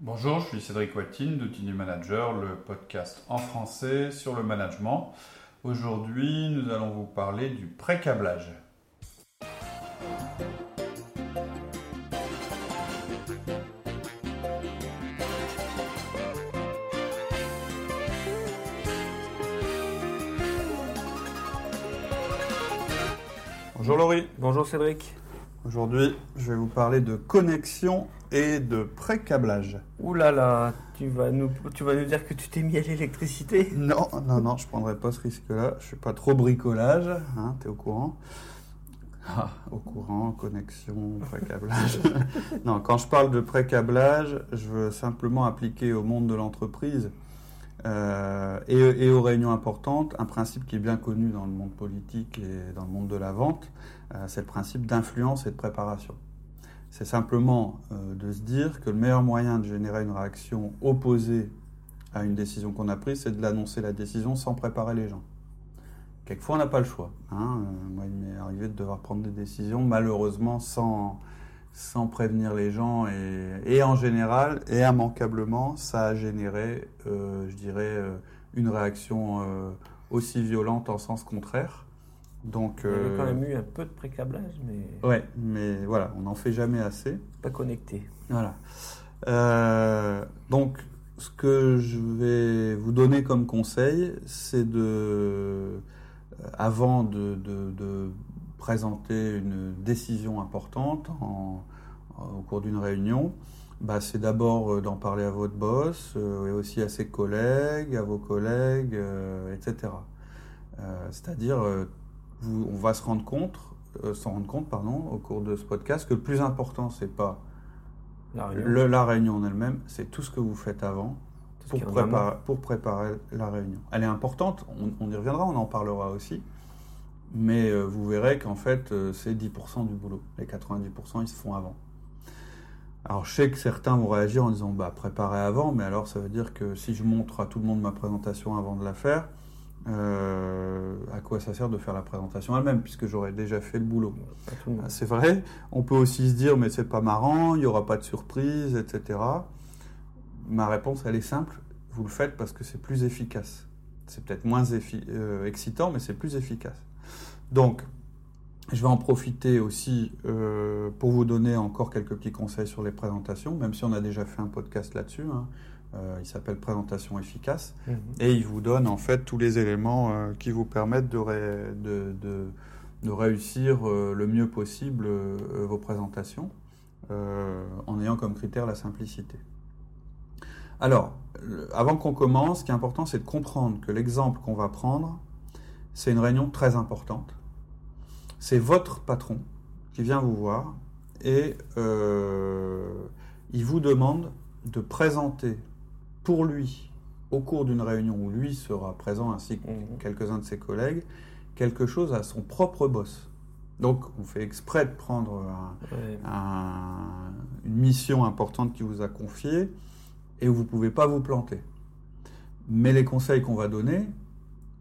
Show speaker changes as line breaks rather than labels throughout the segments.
Bonjour, je suis Cédric Watine d'Outini Manager, le podcast en français sur le management. Aujourd'hui, nous allons vous parler du pré-câblage. Bonjour Laurie.
Bonjour Cédric.
Aujourd'hui, je vais vous parler de connexion et de pré-câblage.
Ouh là là, tu vas nous, tu vas nous dire que tu t'es mis à l'électricité
Non, non, non, je ne prendrai pas ce risque-là. Je ne fais pas trop bricolage, hein, tu es au courant? Ah, Au courant, connexion, pré-câblage. non, quand je parle de pré-câblage, je veux simplement appliquer au monde de l'entreprise euh, et, aux réunions importantes un principe qui est bien connu dans le monde politique et dans le monde de la vente, euh, c'est le principe d'influence et de préparation. C'est simplement euh, de se dire que le meilleur moyen de générer une réaction opposée à une décision qu'on a prise, c'est de l'annoncer la décision sans préparer les gens. Quelquefois, on n'a pas le choix. Hein. Moi, il m'est arrivé de devoir prendre des décisions, malheureusement, sans, sans prévenir les gens. Et, en général, et immanquablement, ça a généré, euh, je dirais, une réaction aussi violente en sens contraire.
Donc, Il y avait quand même eu un peu de pré-câblage, mais.
Ouais, mais voilà, on n'en fait jamais assez.
Pas connecté.
Voilà. Euh, donc, ce que je vais vous donner comme conseil, c'est de, euh, avant de, de, présenter une décision importante en, au cours d'une réunion, bah, c'est d'abord euh, d'en parler à votre boss et aussi à ses collègues, à vos collègues, etc. C'est-à-dire on va se rendre compte, euh, s'en rendre compte, pardon, au cours de ce podcast, que le plus important, c'est pas la réunion, en elle-même, c'est tout ce que vous faites avant pour préparer, pour préparer, la réunion. Elle est importante, on, y reviendra, on en parlera aussi, mais euh, vous verrez qu'en fait, euh, c'est 10% du boulot. Les 90%, ils se font avant. Alors je sais que certains vont réagir en disant bah préparer avant, mais alors ça veut dire que si je montre à tout le monde ma présentation avant de la faire, euh, à quoi ça sert de faire la présentation elle-même, puisque j'aurais déjà fait le boulot? Ah, c'est vrai? On peut aussi se dire, mais c'est pas marrant, il n'y aura pas de surprise, etc. Ma réponse, elle est simple. Vous le faites parce que c'est plus efficace. C'est peut-être moins euh, excitant, mais c'est plus efficace. Donc, je vais en profiter aussi euh, pour vous donner encore quelques petits conseils sur les présentations, même si on a déjà fait un podcast là-dessus. Hein. Euh, il s'appelle Présentation efficace. Mhm. Et il vous donne en fait tous les éléments euh, qui vous permettent de, de, réussir le mieux possible vos présentations en ayant comme critère la simplicité. Alors, avant qu'on commence, ce qui est important, c'est de comprendre que l'exemple qu'on va prendre, c'est une réunion très importante. C'est votre patron qui vient vous voir et il vous demande de présenter pour lui, au cours d'une réunion où lui sera présent ainsi que mhm. quelques-uns de ses collègues, quelque chose à son propre boss. Donc on fait exprès de prendre une mission importante qui vous a confiée et où vous ne pouvez pas vous planter. Mais les conseils qu'on va donner,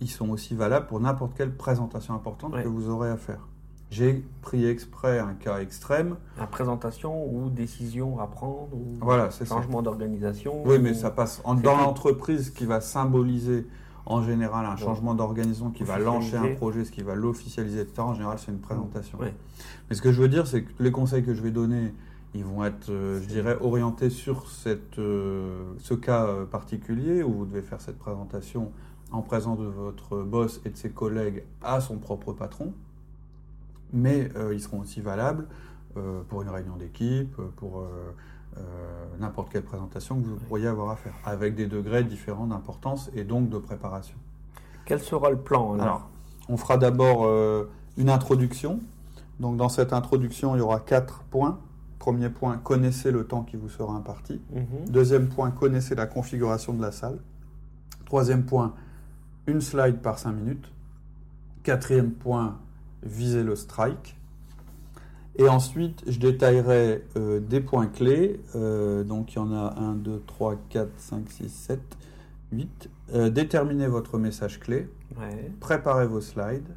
ils sont aussi valables pour n'importe quelle présentation importante que vous aurez à faire. J'ai pris exprès un cas extrême.
La présentation ou décision à prendre ou voilà, changement d'organisation.
Oui, mais ça passe dans l'entreprise qui va symboliser en général un changement d'organisation qui va lancer un projet, ce qui va l'officialiser, etc. En général, c'est une présentation. Mais ce que je veux dire, c'est que les conseils que je vais donner, ils vont être, euh, je dirais, orientés sur cette, euh, ce cas euh, particulier où vous devez faire cette présentation en présence de votre boss et de ses collègues à son propre patron mais euh, ils seront aussi valables euh, pour une réunion d'équipe, pour euh, n'importe quelle présentation que vous pourriez avoir à faire, avec des degrés différents d'importance et donc de préparation.
Quel sera le plan
alors, on fera d'abord une introduction. Donc dans cette introduction, il y aura quatre points. Premier point, connaissez le temps qui vous sera imparti. Mhm. Deuxième point, connaissez la configuration de la salle. Troisième point, une slide par cinq minutes. Quatrième point, viser le strike. Et ensuite, je détaillerai euh, des points clés. Euh, donc, il y en a 1, 2, 3, 4, 5, 6, 7, 8. déterminez votre message clé. Préparez vos slides.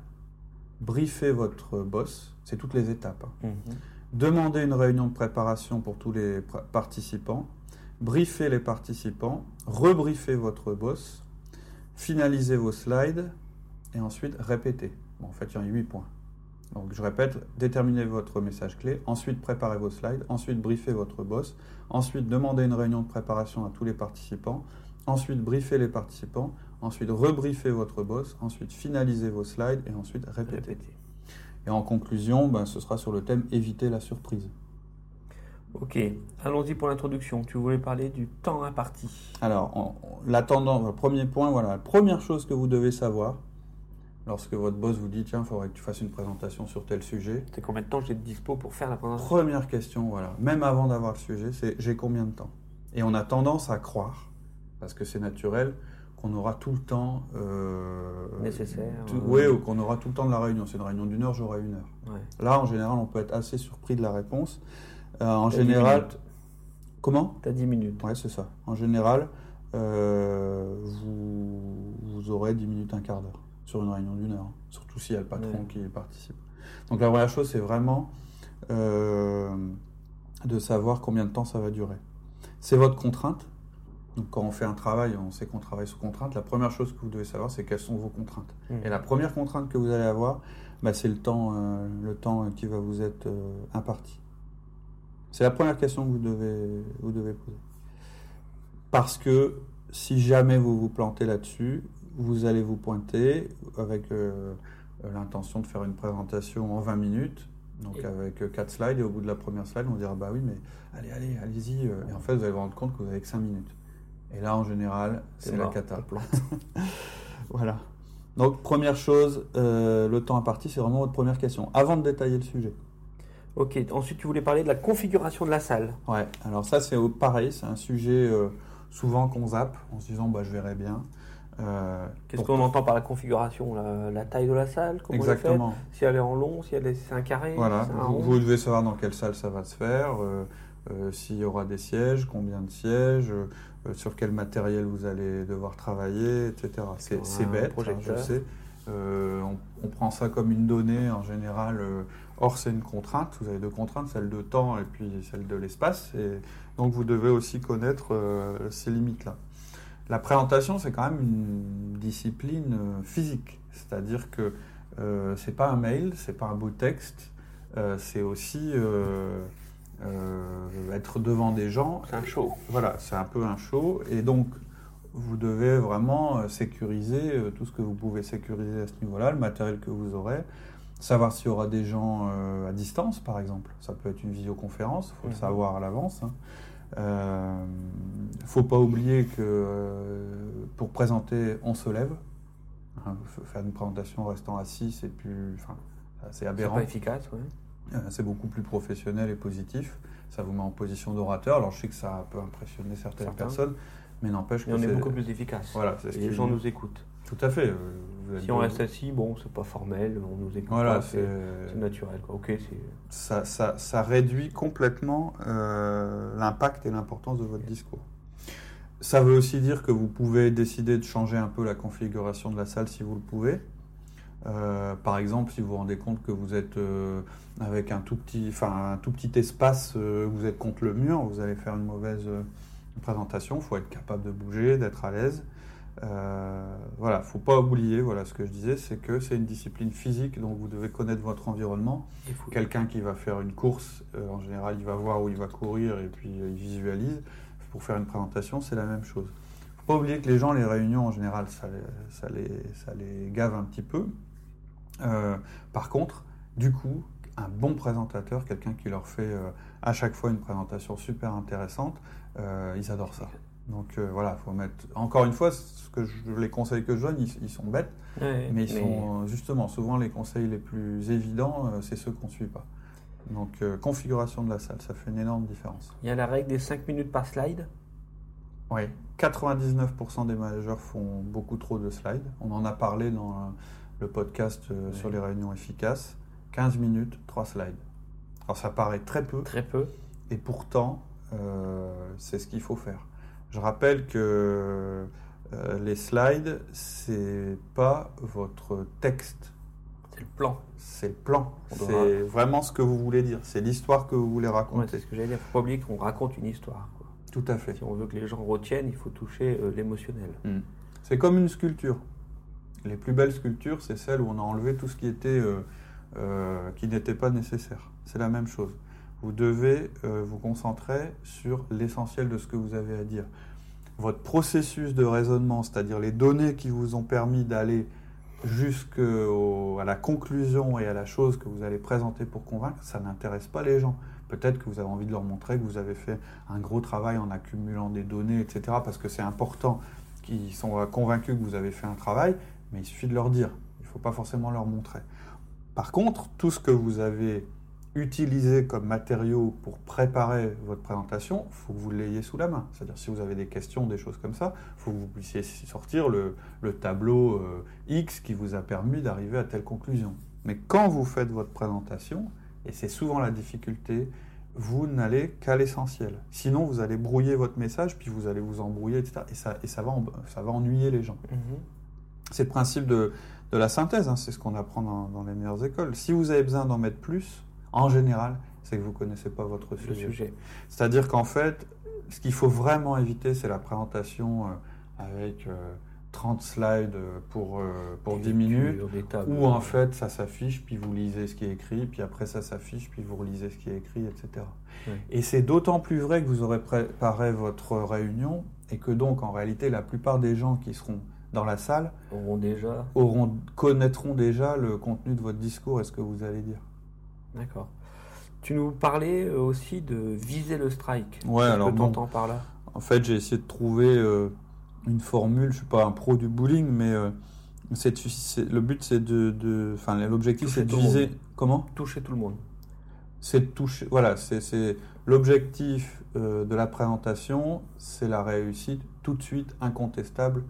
Briefez votre boss. C'est toutes les étapes. Hein. Mhm. Demandez une réunion de préparation pour tous les participants. briefer les participants, rebriefer votre boss, finaliser vos slides et ensuite répéter. Bon, en fait, il y a 8 points. Donc je répète, déterminez votre message clé, ensuite préparez vos slides, ensuite briefez votre boss, ensuite demandez une réunion de préparation à tous les participants, ensuite briefez les participants, ensuite rebriefez votre boss, ensuite finalisez vos slides et ensuite répétez. Et en conclusion, ben, ce sera sur le thème éviter la surprise.
Ok, allons-y pour l'introduction. Tu voulais parler du temps imparti.
Alors, l'attendant, le premier point, voilà, la première chose que vous devez savoir, lorsque votre boss vous dit tiens, il faudrait que tu fasses une présentation sur tel sujet.
C'est combien de temps j'ai de dispo pour faire la présentation?
Première question, voilà, même avant d'avoir le sujet, c'est j'ai combien de temps? Et on a tendance à croire, parce que c'est naturel, qu'on aura tout le temps
euh, nécessaire.
oui, ou qu'on aura tout le temps de la réunion. C'est une réunion d'une heure, j'aurai une heure. Là, en général, on peut être assez surpris de la réponse. Euh, en général. Comment?
Tu as 10 minutes.
Oui, c'est ça. En général, euh, vous, vous, aurez 10 minutes, un quart d'heure sur une réunion d'une heure. Surtout s'il y a le patron qui participe. Donc la première chose, c'est vraiment euh, de savoir combien de temps ça va durer. C'est votre contrainte. Donc quand on fait un travail, on sait qu'on travaille sous contrainte. La première chose que vous devez savoir, c'est quelles sont vos contraintes. Mmh. Et la première contrainte que vous allez avoir, bah, c'est le temps, le temps qui va vous être imparti. C'est la première question que vous devez, vous devez poser. Parce que si jamais vous vous plantez là-dessus, vous allez vous pointer avec euh, l'intention de faire une présentation en 20 minutes, donc avec 4 euh, slides, et au bout de la première slide, on dira bah oui, mais allez, allez, allez-y. Euh. Et en fait, vous allez vous rendre compte que vous avez que 5 minutes. Et là, en général, c'est la cata. voilà. Donc, première chose, le temps imparti, c'est vraiment votre première question, avant de détailler le sujet.
Ok, ensuite tu voulais parler de la configuration de la salle.
Ouais, alors ça c'est pareil, c'est un sujet euh, souvent qu'on zappe en se disant bah, je verrai bien.
Euh, Qu'est-ce qu'on entend par la configuration la, taille de la salle
Exactement.
si elle est en long, si elle est, c'est un carré
Voilà, vous, devez savoir dans quelle salle ça va se faire, euh, s'il y aura des sièges, combien de sièges, sur quel matériel vous allez devoir travailler, etc. C'est, bête, hein, je sais. On, on, prend ça comme une donnée en général Or, c'est une contrainte. Vous avez deux contraintes, celle de temps et puis celle de l'espace. Et donc, vous devez aussi connaître euh, ces limites-là. La présentation, c'est quand même une discipline euh, physique. C'est-à-dire que euh, c'est pas un mail, c'est pas un beau texte. Euh, c'est aussi être devant des gens.
C'est un show.
Voilà, c'est un peu un show. Et donc, vous devez vraiment sécuriser tout ce que vous pouvez sécuriser à ce niveau-là, le matériel que vous aurez, Savoir s'il y aura des gens euh, à distance, par exemple. Ça peut être une visioconférence, il faut le mhm. savoir à l'avance. Il hein. ne euh, faut pas oublier que euh, pour présenter, on se lève. Hein, faire une présentation en restant assis, c'est plus, c'est aberrant.
C'est pas efficace, oui.
c'est beaucoup plus professionnel et positif. Ça vous met en position d'orateur. Alors je sais que ça peut impressionner certaines personnes, mais n'empêche que
on est, beaucoup plus efficace.
Voilà,
les gens nous écoutent.
Tout à fait.
si on reste assis, bon, c'est pas formel, on nous écoute voilà, c'est naturel. Ok,
ça, ça, ça, réduit complètement euh, l'impact et l'importance de votre discours. Ça veut aussi dire que vous pouvez décider de changer un peu la configuration de la salle si vous le pouvez. Euh, par exemple, si vous vous rendez compte que vous êtes euh, avec un tout petit, un tout petit espace, vous êtes contre le mur, vous allez faire une mauvaise présentation. Il faut être capable de bouger, d'être à l'aise. Euh, voilà, faut pas oublier, voilà ce que je disais, c'est que c'est une discipline physique, donc vous devez connaître votre environnement. Quelqu'un qui va faire une course, euh, en général, il va voir où il va courir et puis euh, il visualise. Pour faire une présentation, c'est la même chose. Faut pas oublier que les gens, les réunions, en général, ça, ça, les, ça les gave un petit peu. Euh, par contre, du coup, un bon présentateur, quelqu'un qui leur fait à chaque fois une présentation super intéressante, ils adorent ça. Donc euh, voilà, faut mettre. Encore une fois, ce que je, les conseils que je donne, ils, sont bêtes, mais ils sont justement souvent les conseils les plus évidents, euh, c'est ceux qu'on ne suit pas. Donc euh, configuration de la salle, ça fait une énorme différence.
Il y a la règle des 5 minutes par slide.
Oui, 99% des managers font beaucoup trop de slides. On en a parlé dans le podcast sur les réunions efficaces. 15 minutes, 3 slides. Alors ça paraît très peu.
Très peu.
Et pourtant, c'est ce qu'il faut faire. Je rappelle que euh, les slides, c'est pas votre texte.
C'est le plan.
C'est le plan. C'est vraiment ce que vous voulez dire. C'est l'histoire que vous voulez raconter.
c'est ce que j'allais dire. Faut pas oublier qu'on raconte une histoire.
Tout à fait.
Si on veut que les gens retiennent, il faut toucher euh, l'émotionnel.
Hmm. C'est comme une sculpture. Les plus belles sculptures, c'est celles où on a enlevé tout ce qui était, euh, euh, qui n'était pas nécessaire. C'est la même chose. Vous devez vous concentrer sur l'essentiel de ce que vous avez à dire. Votre processus de raisonnement, c'est-à-dire les données qui vous ont permis d'aller jusqu'à la conclusion et à la chose que vous allez présenter pour convaincre, ça n'intéresse pas les gens. Peut-être que vous avez envie de leur montrer que vous avez fait un gros travail en accumulant des données, etc., parce que c'est important qu'ils sont convaincus que vous avez fait un travail, mais il suffit de leur dire. Il ne faut pas forcément leur montrer. Par contre, tout ce que vous avez utilisé comme matériau pour préparer votre présentation, il faut que vous l'ayez sous la main. C'est-à-dire si vous avez des questions, des choses comme ça, il faut que vous puissiez sortir le, tableau euh, X qui vous a permis d'arriver à telle conclusion. Mais quand vous faites votre présentation, et c'est souvent la difficulté, vous n'allez qu'à l'essentiel. Sinon, vous allez brouiller votre message, puis vous allez vous embrouiller, etc. Et ça, et ça, va, ça va ennuyer les gens. Mhm. C'est le principe de, de la synthèse, hein. c'est ce qu'on apprend dans, les meilleures écoles. Si vous avez besoin d'en mettre plus, en général, c'est que vous ne connaissez pas votre sujet. sujet. C'est-à-dire qu'en fait, ce qu'il faut vraiment éviter, c'est la présentation euh, avec... Euh, 30 slides pour, euh, pour 10 minutes, où en fait ça s'affiche, puis vous lisez ce qui est écrit, puis après ça s'affiche, puis vous relisez ce qui est écrit, etc. Et c'est d'autant plus vrai que vous aurez préparé votre réunion, et que donc en réalité la plupart des gens qui seront dans la salle
auront déjà
auront, connaîtront déjà le contenu de votre discours et ce que vous allez dire.
D'accord. Tu nous parlais euh, aussi de viser le strike.
Ouais, alors
bon, par là?
En fait, j'ai essayé de trouver euh, une formule, je suis pas un pro du bowling, mais euh, le but c'est de, enfin l'objectif c'est de viser comment?
Toucher tout le monde.
C'est de toucher, voilà, c'est l'objectif euh, de la présentation, c'est la réussite tout de suite incontestable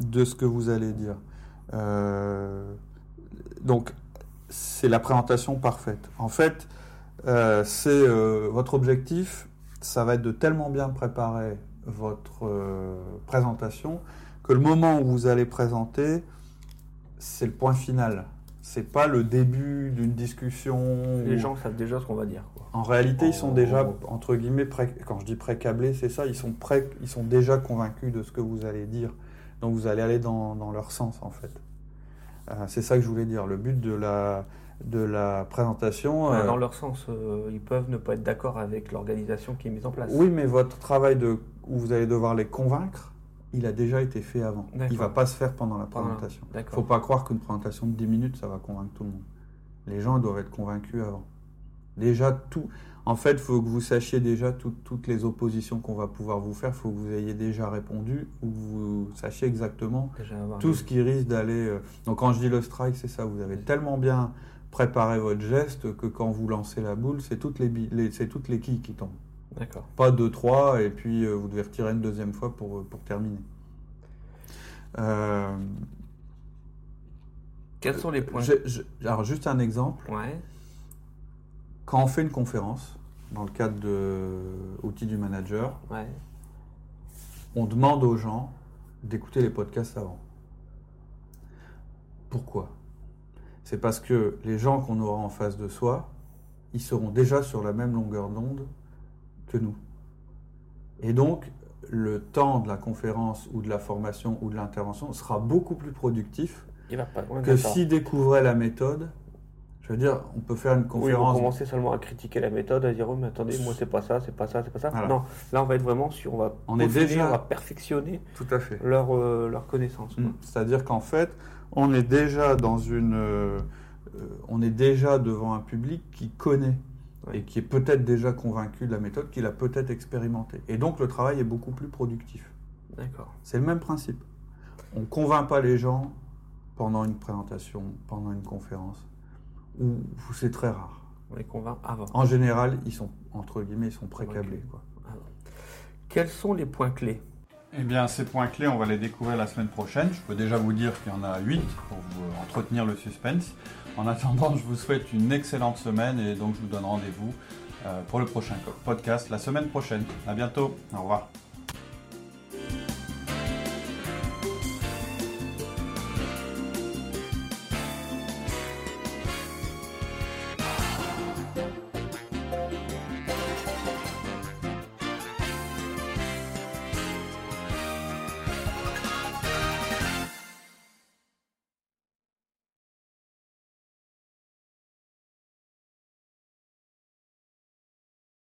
de ce que vous allez dire. Euh, donc c'est la présentation parfaite. En fait, c'est votre objectif, ça va être de tellement bien préparer votre euh, présentation que le moment où vous allez présenter, c'est le point final. C'est pas le début d'une discussion.
Les gens savent déjà ce qu'on va dire.
En réalité, ils sont déjà, entre guillemets, pré... quand je dis pré-câblés, c'est ça, ils sont, prêts, ils sont déjà convaincus de ce que vous allez dire. Donc vous allez aller dans, dans leur sens, en fait. Euh, c'est ça que je voulais dire. Le but de la, de la présentation.
Euh, dans leur sens, euh, ils peuvent ne pas être d'accord avec l'organisation qui est mise en place.
Oui, mais votre travail de, où vous allez devoir les convaincre, il a déjà été fait avant. Il ne va pas se faire pendant la présentation. Il ne faut pas croire qu'une présentation de 10 minutes, ça va convaincre tout le monde. Les gens doivent être convaincus avant. Déjà, tout. En fait, il faut que vous sachiez déjà toutes les oppositions qu'on va pouvoir vous faire. Il faut que vous ayez déjà répondu ou que vous sachiez exactement tout ce qui risque d'aller. Euh, donc, quand je dis le strike, c'est ça. Vous avez tellement bien préparez votre geste que quand vous lancez la boule, c'est toutes les, c'est toutes les quilles qui tombent.
D'accord.
Pas deux, trois, et puis euh, vous devez retirer une deuxième fois pour, pour terminer.
Euh, Quels sont les points?
Alors, juste un exemple.
Ouais.
Quand on fait une conférence, dans le cadre de outils du manager,
ouais.
on demande aux gens d'écouter les podcasts avant. Pourquoi? C'est parce que les gens qu'on aura en face de soi, ils seront déjà sur la même longueur d'onde que nous. Et donc, le temps de la conférence ou de la formation ou de l'intervention sera beaucoup plus productif que s'ils découvraient la méthode. Je veux dire, on peut faire une conférence.
Oui, on commencer seulement à critiquer la méthode, à dire oh, mais attendez, moi c'est pas ça, c'est pas ça, c'est pas ça. Non, là on va être vraiment sur, on va
on est déjà,
on va perfectionner
tout à fait
leur euh, leur connaissance.
Mm. C'est-à-dire qu'en fait, on est déjà dans une, euh, on est déjà devant un public qui connaît et qui est peut-être déjà convaincu de la méthode, qu'il a peut-être expérimenté. Et donc le travail est beaucoup plus productif.
D'accord.
C'est le même principe. On ne convainc pas les gens pendant une présentation, pendant une conférence, ou c'est très rare.
On les convainc avant.
En général, ils sont entre guillemets, ils sont précablés. Quoi.
Quels sont les points clés?
Eh bien, ces points clés, on va les découvrir la semaine prochaine. Je peux déjà vous dire qu'il y en a 8 pour vous entretenir le suspense. En attendant, je vous souhaite une excellente semaine et donc je vous donne rendez-vous euh, pour le prochain podcast la semaine prochaine. À bientôt. Au revoir.